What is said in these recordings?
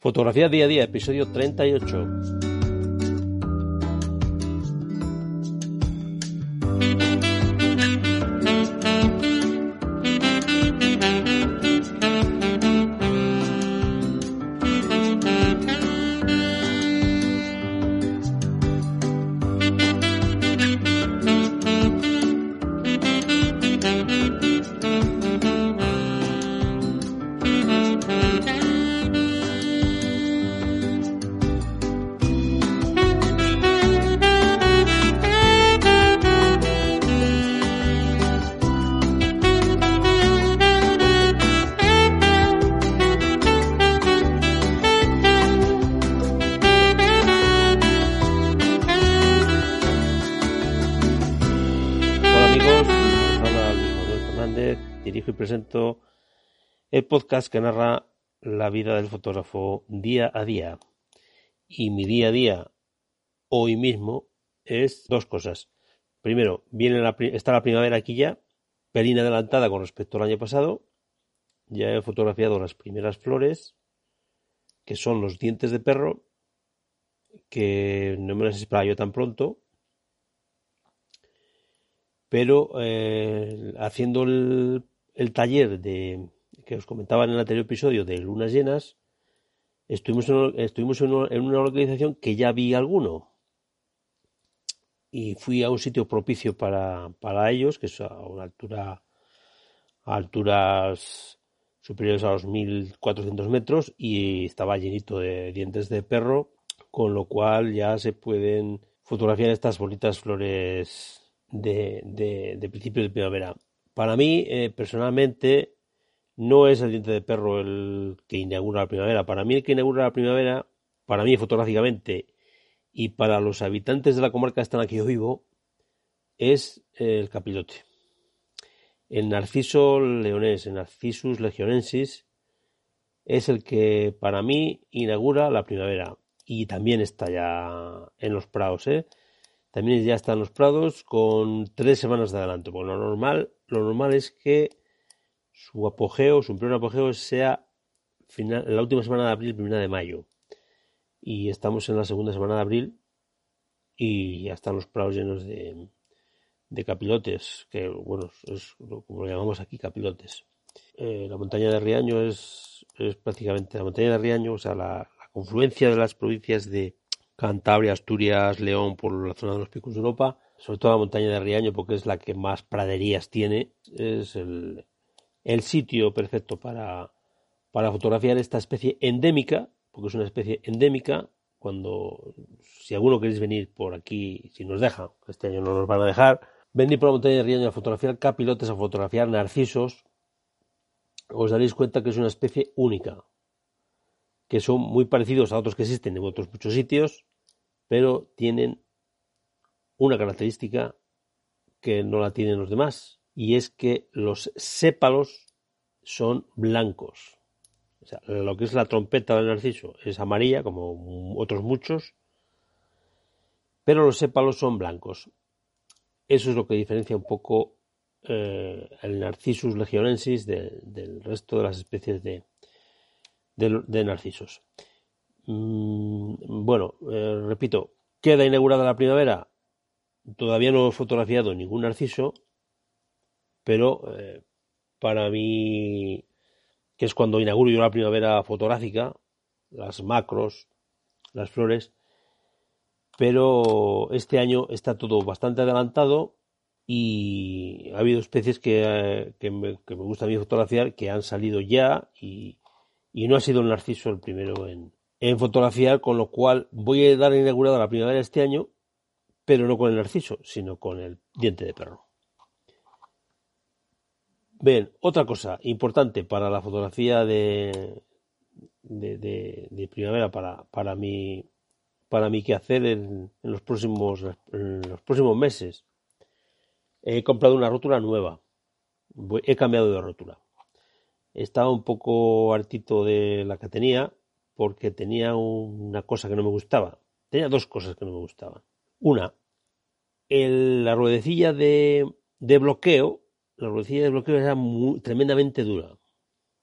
Fotografía día a día, episodio 38. Podcast que narra la vida del fotógrafo día a día. Y mi día a día, hoy mismo, es dos cosas. Primero, viene la, está la primavera aquí ya, pelín adelantada con respecto al año pasado. Ya he fotografiado las primeras flores, que son los dientes de perro, que no me las esperaba yo tan pronto, pero eh, haciendo el taller de, que os comentaba en el anterior episodio de lunas llenas, estuvimos en, estuvimos en, una localización que ya vi alguno. Y fui a un sitio propicio para, para ellos, que es a una altura, a alturas superiores a los 1400 metros, y estaba llenito de dientes de perro, con lo cual ya se pueden fotografiar estas bonitas flores de, de, de principio de primavera. Para mí, eh, personalmente, no es el diente de perro el que inaugura la primavera. Para mí, el que inaugura la primavera, para mí fotográficamente y para los habitantes de la comarca la que yo vivo, es el capilote. El narciso leonés, el narcissus legionensis, es el que para mí inaugura la primavera. Y también está ya en los prados, ¿eh? También ya está en los prados con tres semanas de adelanto. Bueno, lo normal lo normal es que su apogeo, su primer apogeo sea final, la última semana de abril, primera de mayo. Y estamos en la segunda semana de abril y ya están los prados llenos de, de capilotes, que bueno, es como lo llamamos aquí, capilotes. Eh, la montaña de Riaño es, es, prácticamente la montaña de Riaño, o sea, la, la, confluencia de las provincias de Cantabria, Asturias, León, por la zona de los picos de Europa, sobre todo la montaña de Riaño, porque es la que más praderías tiene, es el, sitio perfecto para, para fotografiar esta especie endémica, porque es una especie endémica, cuando, si alguno queréis venir por aquí, si nos dejan, este año no nos van a dejar, venir por la montaña de Riaño a fotografiar capilotes, a fotografiar narcisos, os daréis cuenta que es una especie única, que son muy parecidos a otros que existen en otros muchos sitios, pero tienen una característica que no la tienen los demás, y es que los sépalos son blancos. O sea, lo que es la trompeta del narciso es amarilla, como otros muchos, pero los sépalos son blancos. Eso es lo que diferencia un poco eh, el Narcissus legionensis del resto de las especies de, de, narcisos. Mm, bueno, eh, repito, queda inaugurada la primavera Todavía no he fotografiado ningún narciso, pero eh, para mí, que es cuando inauguro yo la primavera fotográfica, las macros, las flores, pero este año está todo bastante adelantado y ha habido especies que, eh, que, me, gusta a mí fotografiar que han salido ya y, y no ha sido el narciso el primero en, en fotografiar, con lo cual voy a dar inaugurada la primavera este año pero no con el narciso, sino con el diente de perro. Bien, otra cosa importante para la fotografía de, de, primavera para, mi para mi quehacer en, en los próximos en los próximos meses. He comprado una rótula nueva. He cambiado de rótula. Estaba un poco hartito de la que tenía porque tenía una cosa que no me gustaba. Tenía dos cosas que no me gustaban. Una, la ruedecilla de, de bloqueo, la ruedecilla de bloqueo era tremendamente dura.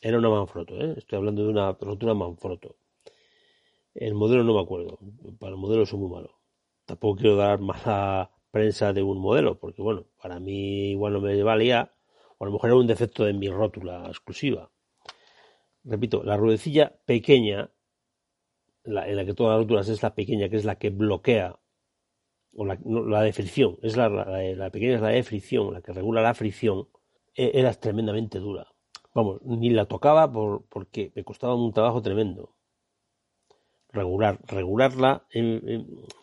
Era una Manfrotto, ¿eh? estoy hablando de una rotura Manfrotto. El modelo no me acuerdo, para el modelo soy muy malo. Tampoco quiero dar mala prensa de un modelo, porque bueno, para mí igual no me valía, o a lo mejor era un defecto de mi rótula exclusiva. Repito, la ruedecilla pequeña, en la que todas las rótulas es la pequeña, que es la que bloquea, o la, la de fricción, es la, pequeña es la de fricción, la que regula la fricción, e, era tremendamente dura. Vamos, ni la tocaba por, porque me costaba un trabajo tremendo. Regular, regularla,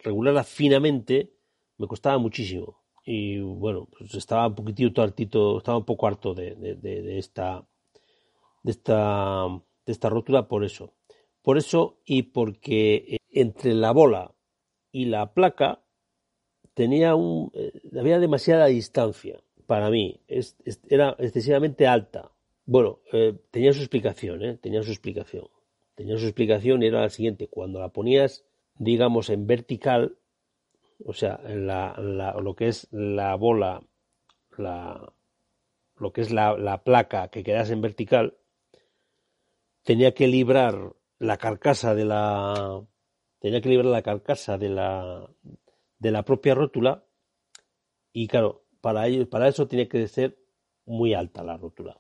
regularla finamente me costaba muchísimo. Y bueno, pues estaba un poquitito hartito, estaba un poco harto de, de, esta de esta de esta rótula por eso. Por eso y porque eh, entre la bola y la placa tenía un eh, había demasiada distancia para mí, era excesivamente alta. Bueno, eh, tenía su explicación, tenía su explicación. Tenía su explicación y era la siguiente, cuando la ponías digamos en vertical o sea, la, lo que es la bola, la, lo que es la, la placa que quedase en vertical, tenía que librar la carcasa de la tenía que librar la carcasa de la de la propia rótula y claro para ello, para eso tiene que ser muy alta la rótula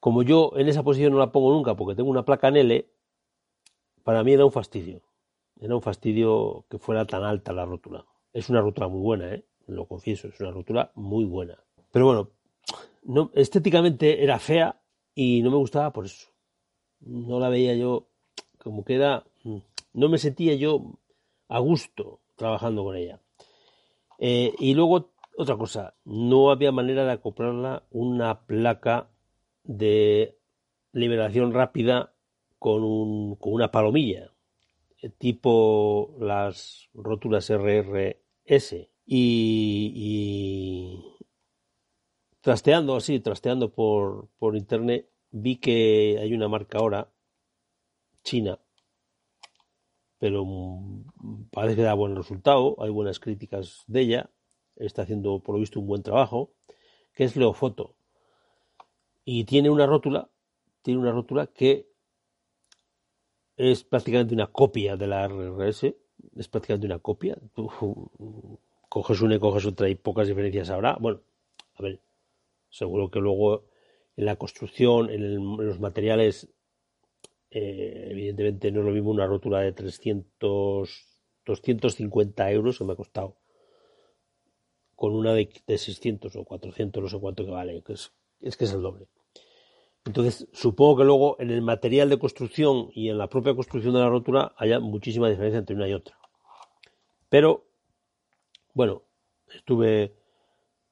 como yo en esa posición no la pongo nunca porque tengo una placa en L para mí era un fastidio era un fastidio que fuera tan alta la rótula. Es una rótula muy buena, ¿eh? lo confieso, es una rótula muy buena. Pero bueno, no, estéticamente era fea y no me gustaba por eso. No la veía yo como que era... Mm, no me sentía yo a gusto trabajando con ella. Eh, y luego, otra cosa, no había manera de acoplarla una placa de liberación rápida con, un, con una palomilla tipo las rótulas RRS y, trasteando así, trasteando por, por internet, vi que hay una marca ahora, china, pero parece que da buen resultado, hay buenas críticas de ella, está haciendo por lo visto un buen trabajo, que es Leofoto. Y tiene una rótula, tiene una rótula que es prácticamente una copia de la RRS, es prácticamente una copia. Tú coges una y coges otra y pocas diferencias habrá. Bueno, a ver, seguro que luego en la construcción, en, los materiales, eh, evidentemente no es lo mismo una rotura de 300, 250 euros que me ha costado con una de, de 600 o 400, no sé cuánto que vale, que es, es que es el doble. Entonces, supongo que luego en el material de construcción y en la propia construcción de la rotura haya muchísima diferencia entre una y otra. Pero, bueno, estuve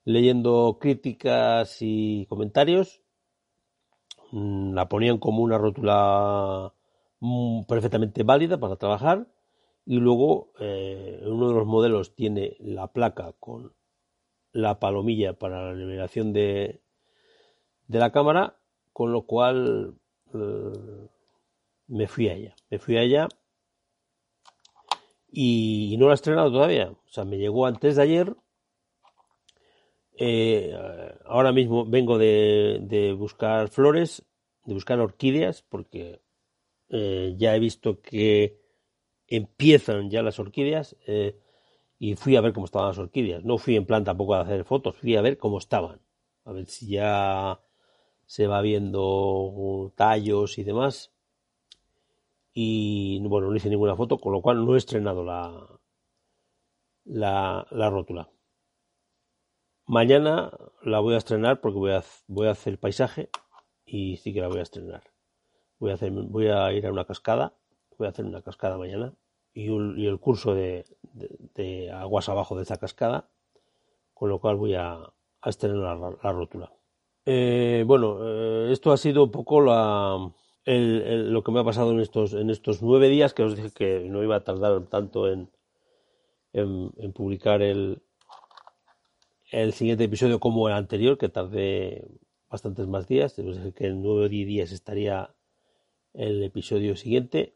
leyendo críticas y comentarios. Mm, la ponían como una rótula mm, perfectamente válida para trabajar. Y luego, eh, uno de los modelos tiene la placa con la palomilla para la liberación de, de la cámara con lo cual eh, me fui a ella. Me fui a ella y, no la he estrenado todavía. O sea, me llegó antes de ayer. Eh, ahora mismo vengo de, buscar flores, de buscar orquídeas, porque eh, ya he visto que empiezan ya las orquídeas y fui a ver cómo estaban las orquídeas. No fui en plan tampoco a hacer fotos, fui a ver cómo estaban. A ver si ya se va viendo tallos y demás. Y bueno, no hice ninguna foto, con lo cual no he estrenado la, la, la rótula. Mañana la voy a estrenar porque voy a, voy a hacer paisaje y sí que la voy a estrenar. Voy a, hacer, voy a ir a una cascada, voy a hacer una cascada mañana y, el curso de, aguas abajo de esa cascada, con lo cual voy a, estrenar la rótula. Eh, bueno, eh, esto ha sido un poco la, lo que me ha pasado en estos, en estos nueve días, que os dije que no iba a tardar tanto en, en, publicar el, el siguiente episodio como el anterior, que tardé bastantes más días. Os dije que en nueve o diez días estaría el episodio siguiente.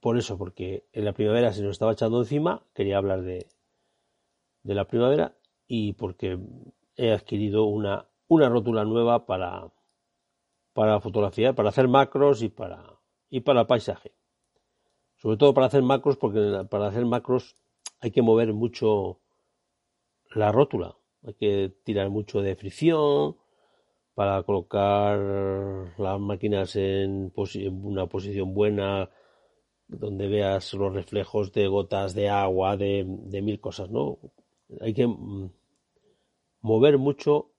Por eso, porque en la primavera se nos estaba echando encima, quería hablar de, de la primavera y porque he adquirido una, una rótula nueva para, para fotografiar, para hacer macros y para, y para paisaje. Sobre todo para hacer macros, porque para hacer macros hay que mover mucho la rótula, hay que tirar mucho de fricción para colocar las máquinas en, una posición buena, donde veas los reflejos de gotas de agua, de, de mil cosas, ¿no? Hay que mm, mover mucho,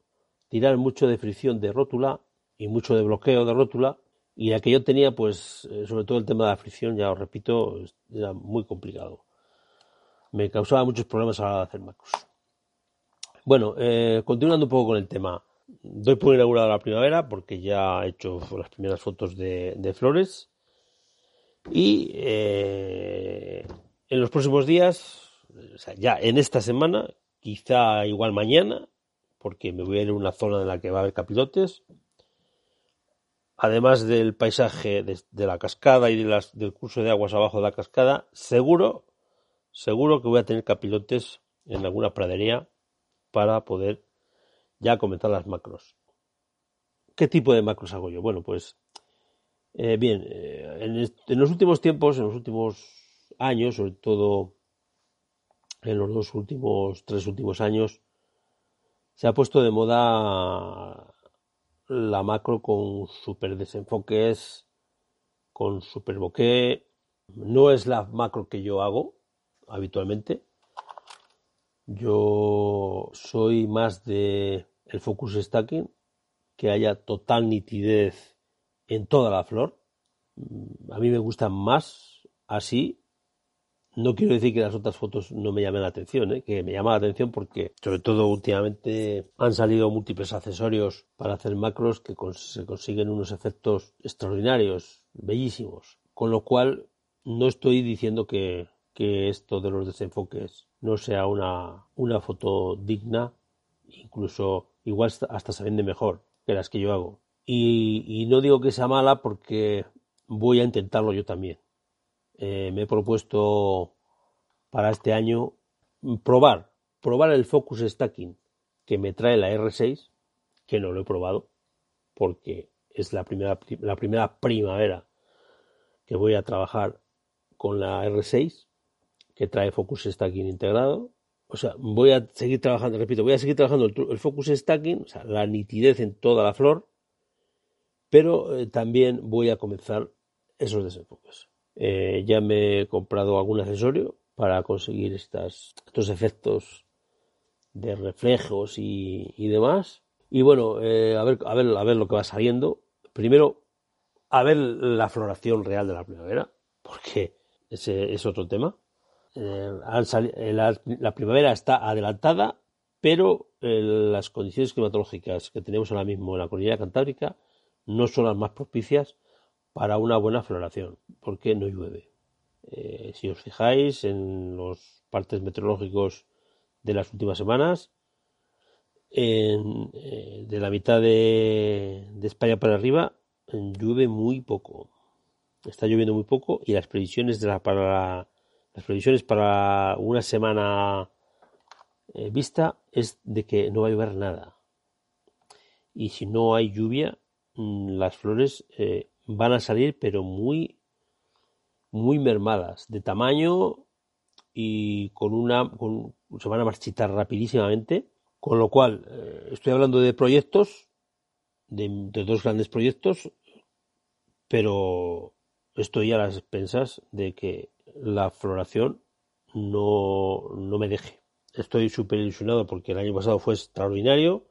tirar mucho de fricción de rótula y mucho de bloqueo de rótula. Y aquello tenía, pues, eh, sobre todo el tema de la fricción, ya os repito, era muy complicado. Me causaba muchos problemas a la hora de hacer macros. Bueno, eh, continuando un poco con el tema. Doy por inaugurada la primavera porque ya he hecho las primeras fotos de, flores. Y eh, en los próximos días, o sea, ya en esta semana, quizá igual mañana, porque me voy a ir a una zona en la que va a haber capilotes, además del paisaje de, la cascada y del curso de aguas abajo de la cascada, seguro, seguro que voy a tener capilotes en alguna pradería para poder ya comenzar las macros. ¿Qué tipo de macros hago yo? Bueno, pues eh, bien, eh, en, los últimos tiempos, en los últimos años, sobre todo en los dos últimos, tres últimos años, se ha puesto de moda la macro con super desenfoques, con super bokeh. No es la macro que yo hago habitualmente. Yo soy más de el focus stacking, que haya total nitidez en toda la flor. A mí me gusta más así no quiero decir que las otras fotos no me llamen la atención, ¿eh? que me llama la atención porque, sobre todo últimamente, han salido múltiples accesorios para hacer macros que se consiguen unos efectos extraordinarios, bellísimos. Con lo cual, no estoy diciendo que, esto de los desenfoques no sea una, una foto digna, incluso igual hasta se vende mejor que las que yo hago. y no digo que sea mala porque voy a intentarlo yo también. Eh, me he propuesto para este año probar, probar el Focus Stacking que me trae la R6, que no lo he probado, porque es la primera, la primera primavera que voy a trabajar con la R6, que trae Focus Stacking integrado. O sea, voy a seguir trabajando, repito, voy a seguir trabajando el, Focus Stacking, o sea, la nitidez en toda la flor, pero eh, también voy a comenzar esos desenfoques. Eh, ya me he comprado algún accesorio para conseguir estos efectos de reflejos y, demás. Y bueno, eh, a, ver, a, ver, a ver lo que va saliendo. Primero, a ver la floración real de la primavera, porque ese es otro tema. Eh, la, primavera está adelantada, pero las condiciones climatológicas que tenemos ahora mismo en la cordillera cantábrica no son las más propicias para una buena floración, porque no llueve. Eh, si os fijáis en los partes meteorológicos de las últimas semanas, eh, de la mitad de, España para arriba, llueve muy poco. Está lloviendo muy poco y las previsiones de la, para las previsiones para una semana eh, vista es de que no va a llover nada. Y si no hay lluvia, mm, las flores van a salir pero muy muy mermadas de tamaño y con una se van a marchitar rapidísimamente con lo cual eh, estoy hablando de proyectos de, dos grandes proyectos pero estoy a las expensas de que la floración no, no me deje estoy súper ilusionado porque el año pasado fue extraordinario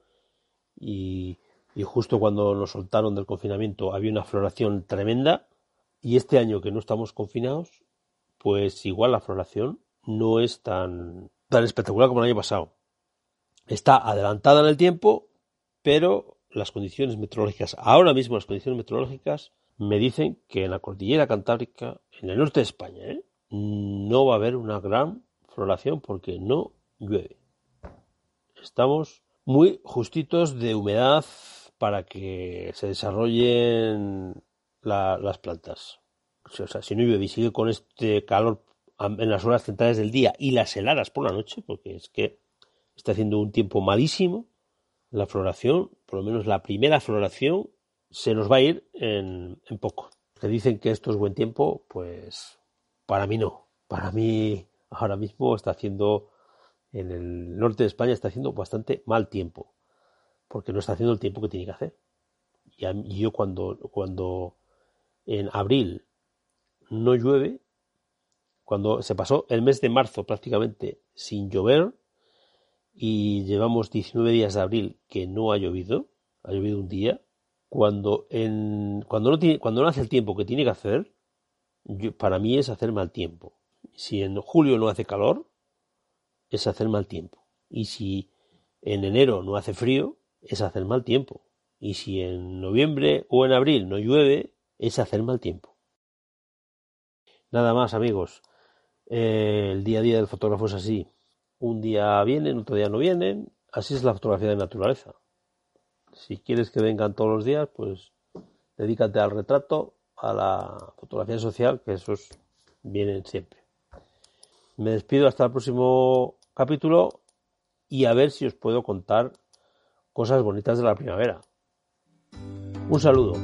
y y justo cuando nos soltaron del confinamiento había una floración tremenda y este año que no estamos confinados, pues igual la floración no es tan, tan espectacular como el año pasado. Está adelantada en el tiempo, pero las condiciones meteorológicas, ahora mismo las condiciones meteorológicas me dicen que en la cordillera cantábrica, en el norte de España, ¿eh? no va a haber una gran floración porque no llueve. Estamos muy justitos de humedad para que se desarrollen las plantas. O sea, si no llueve y sigue con este calor en las horas centrales del día y las heladas por la noche, porque es que está haciendo un tiempo malísimo, la floración, por lo menos la primera floración, se nos va a ir en, poco. Que dicen que esto es buen tiempo, pues para mí no. Para mí ahora mismo está haciendo, en el norte de España está haciendo bastante mal tiempo, porque no está haciendo el tiempo que tiene que hacer. Y yo cuando, cuando en abril no llueve, cuando se pasó el mes de marzo prácticamente sin llover y llevamos 19 días de abril que no ha llovido, ha llovido un día, cuando, en, cuando, no, tiene, cuando no hace el tiempo que tiene que hacer, para mí es hacer mal tiempo. Si en julio no hace calor, es hacer mal tiempo. Y si en enero no hace frío, es hacer mal tiempo. Y si en noviembre o en abril no llueve, es hacer mal tiempo. Nada más, amigos. Eh, el día a día del fotógrafo es así. Un día vienen, otro día no vienen. Así es la fotografía de naturaleza. Si quieres que vengan todos los días, pues dedícate al retrato, a la fotografía social, que esos vienen siempre. Me despido hasta el próximo capítulo y a ver si os puedo contar cosas bonitas de la primavera. Un saludo.